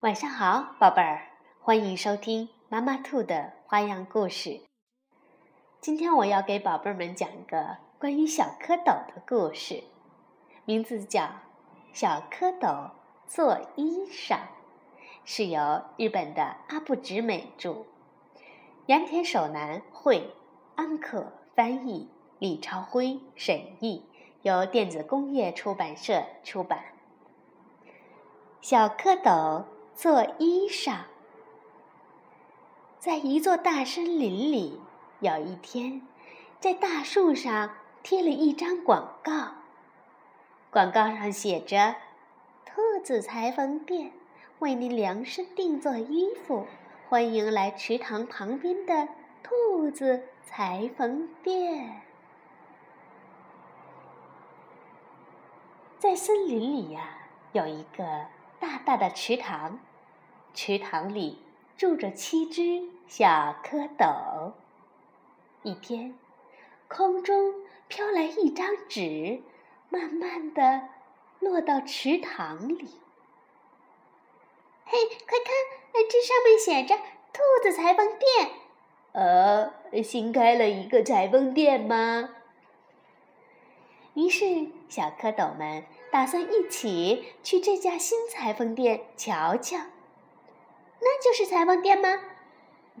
晚上好，宝贝儿，欢迎收听妈妈兔的花样故事。今天我要给宝贝儿们讲一个关于小蝌蚪的故事，名字叫《小蝌蚪做衣裳》，是由日本的阿部直美著，杨田守男绘，安可翻译，李朝辉审译，由电子工业出版社出版。小蝌蚪。做衣裳，在一座大森林里，有一天，在大树上贴了一张广告。广告上写着：“兔子裁缝店为您量身定做衣服，欢迎来池塘旁边的兔子裁缝店。”在森林里呀，有一个大大的池塘。池塘里住着七只小蝌蚪。一天，空中飘来一张纸，慢慢的落到池塘里。嘿，快看，这上面写着“兔子裁缝店”。呃，新开了一个裁缝店吗？于是，小蝌蚪们打算一起去这家新裁缝店瞧瞧。那就是裁缝店吗？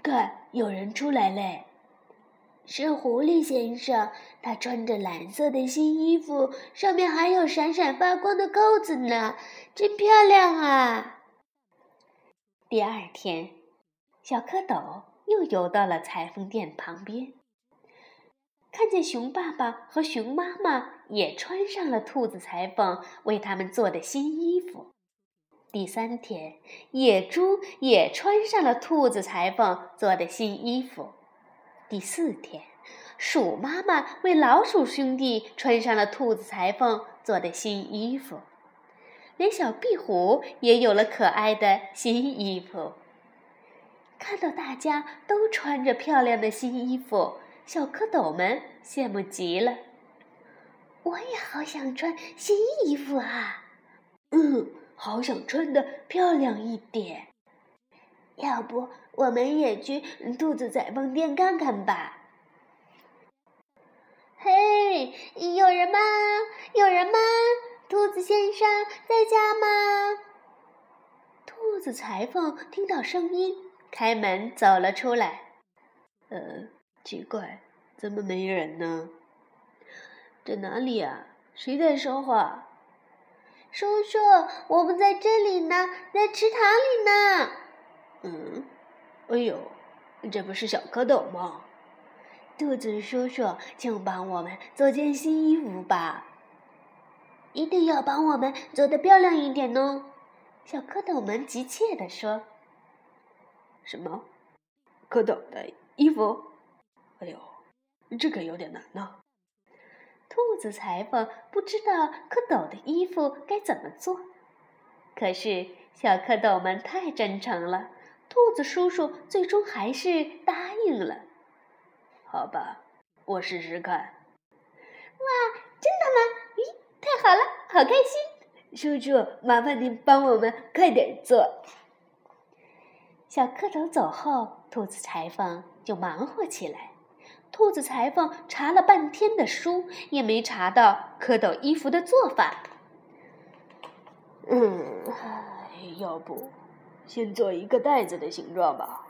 看，有人出来嘞！是狐狸先生，他穿着蓝色的新衣服，上面还有闪闪发光的扣子呢，真漂亮啊！第二天，小蝌蚪又游到了裁缝店旁边，看见熊爸爸和熊妈妈也穿上了兔子裁缝为他们做的新衣服。第三天，野猪也穿上了兔子裁缝做的新衣服。第四天，鼠妈妈为老鼠兄弟穿上了兔子裁缝做的新衣服。连小壁虎也有了可爱的新衣服。看到大家都穿着漂亮的新衣服，小蝌蚪们羡慕极了。我也好想穿新衣服啊！嗯。好想穿的漂亮一点，要不我们也去兔子裁缝店看看吧？嘿，有人吗？有人吗？兔子先生在家吗？兔子裁缝听到声音，开门走了出来。呃，奇怪，怎么没人呢？在哪里啊？谁在说话？叔叔，我们在这里呢，在池塘里呢。嗯，哎呦，这不是小蝌蚪吗？兔子叔叔，请帮我们做件新衣服吧，一定要帮我们做的漂亮一点哦。小蝌蚪们急切地说：“什么？蝌蚪的衣服？哎呦，这可有点难呢。”兔子裁缝不知道蝌蚪的衣服该怎么做，可是小蝌蚪们太真诚了，兔子叔叔最终还是答应了。好吧，我试试看。哇，真的吗？咦，太好了，好开心！叔叔，麻烦您帮我们快点做。小蝌蚪走后，兔子裁缝就忙活起来。兔子裁缝查了半天的书，也没查到蝌蚪衣服的做法。嗯，要不先做一个袋子的形状吧？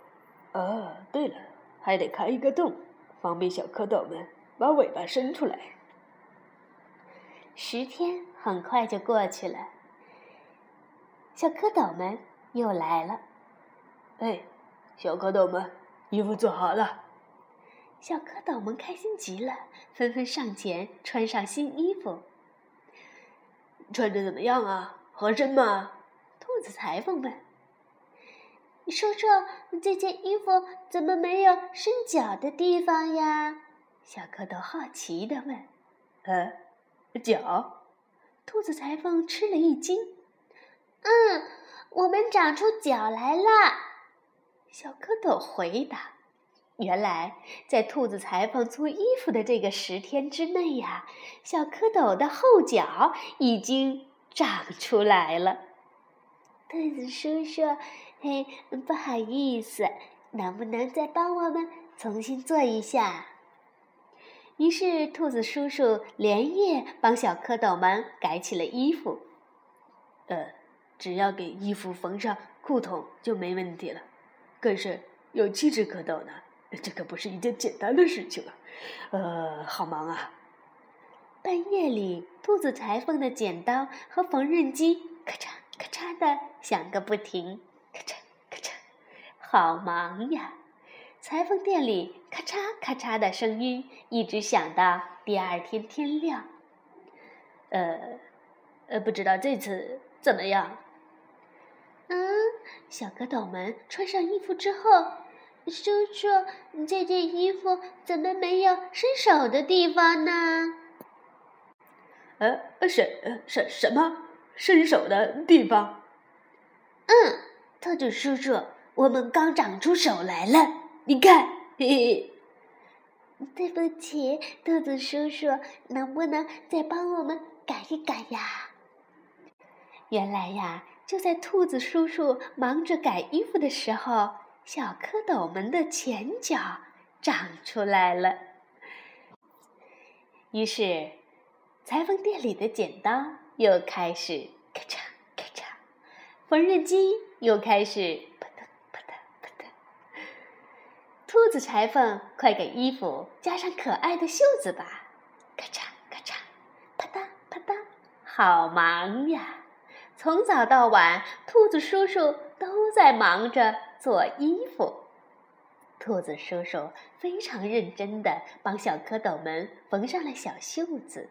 啊，对了，还得开一个洞，方便小蝌蚪们把尾巴伸出来。十天很快就过去了，小蝌蚪们又来了。哎，小蝌蚪们，衣服做好了。小蝌蚪们开心极了，纷纷上前穿上新衣服。穿着怎么样啊？合身吗？兔子裁缝问。你说说，这件衣服怎么没有伸脚的地方呀？小蝌蚪好奇地问。呃，脚？兔子裁缝吃了一惊。嗯，我们长出脚来了。小蝌蚪回答。原来，在兔子裁缝做衣服的这个十天之内呀，小蝌蚪的后脚已经长出来了。兔子叔叔，嘿，不好意思，能不能再帮我们重新做一下？于是，兔子叔叔连夜帮小蝌蚪们改起了衣服。呃，只要给衣服缝上裤筒就没问题了。可是有七只蝌蚪呢，这可不是一件简单的事情啊！呃，好忙啊！半夜里，兔子裁缝的剪刀和缝纫机咔嚓咔嚓的响个不停，咔嚓咔嚓，好忙呀！裁缝店里咔嚓咔嚓的声音一直响到第二天天亮。呃，呃，不知道这次怎么样？嗯，小蝌蚪们穿上衣服之后，叔叔，这件衣服怎么没有伸手的地方呢？呃，什什什么伸手的地方？嗯，兔子叔叔，我们刚长出手来了，你看，嘿嘿。对不起，兔子叔叔，能不能再帮我们改一改呀？原来呀，就在兔子叔叔忙着改衣服的时候，小蝌蚪们的前脚长出来了。于是。裁缝店里的剪刀又开始咔嚓咔嚓，缝纫机又开始扑嗒扑嗒扑嗒。兔子裁缝，快给衣服加上可爱的袖子吧！咔嚓咔嚓，啪嗒啪嗒，好忙呀！从早到晚，兔子叔叔都在忙着做衣服。兔子叔叔非常认真的帮小蝌蚪们缝上了小袖子。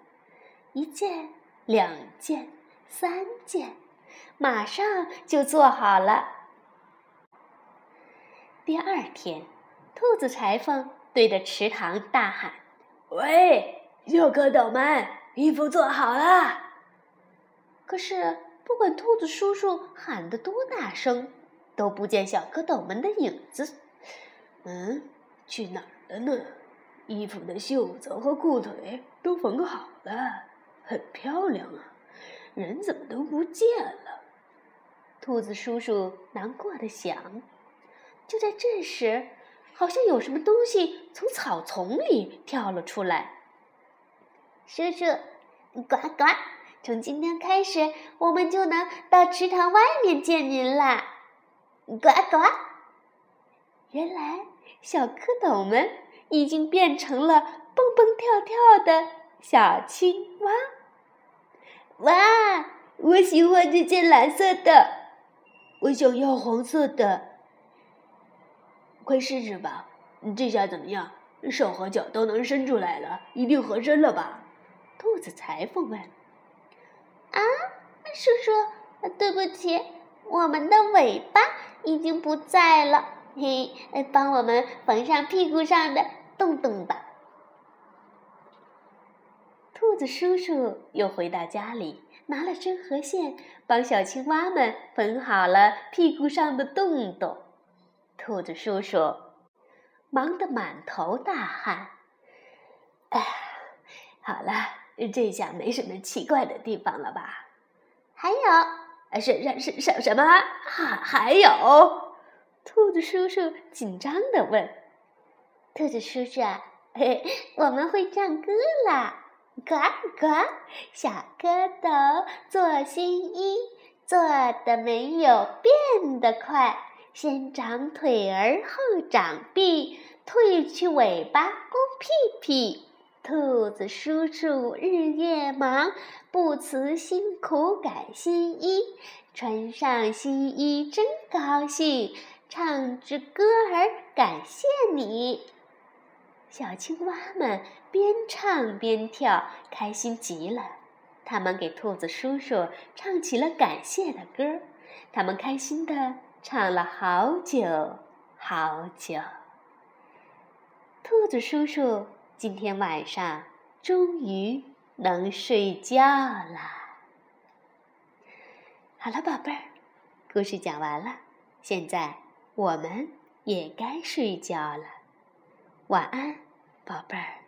一件，两件，三件，马上就做好了。第二天，兔子裁缝对着池塘大喊：“喂，小蝌蚪们，衣服做好了！”可是，不管兔子叔叔喊得多大声，都不见小蝌蚪们的影子。嗯，去哪儿了呢？衣服的袖子和裤腿都缝好了。很漂亮啊，人怎么都不见了？兔子叔叔难过的想。就在这时，好像有什么东西从草丛里跳了出来。叔叔，呱呱！从今天开始，我们就能到池塘外面见您啦！呱呱！原来小蝌蚪们已经变成了蹦蹦跳跳的小青蛙。哇，我喜欢这件蓝色的，我想要黄色的。快试试吧，这下怎么样？手和脚都能伸出来了，一定合身了吧？兔子裁缝问。啊，叔叔，对不起，我们的尾巴已经不在了。嘿，帮我们缝上屁股上的洞洞吧。兔子叔叔又回到家里，拿了针和线，帮小青蛙们缝好了屁股上的洞洞。兔子叔叔忙得满头大汗。哎，好了，这下没什么奇怪的地方了吧？还有，是是是什什么？还还有？兔子叔叔紧张地问。兔子叔叔，嘿，我们会唱歌啦！呱呱，小蝌蚪做新衣，做的没有变得快。先长腿儿后长臂，褪去尾巴光屁屁。兔子叔叔日夜忙，不辞辛苦改新衣。穿上新衣真高兴，唱支歌儿感谢你。小青蛙们边唱边跳，开心极了。他们给兔子叔叔唱起了感谢的歌，他们开心的唱了好久好久。兔子叔叔今天晚上终于能睡觉了。好了，宝贝儿，故事讲完了，现在我们也该睡觉了。晚安，宝贝儿。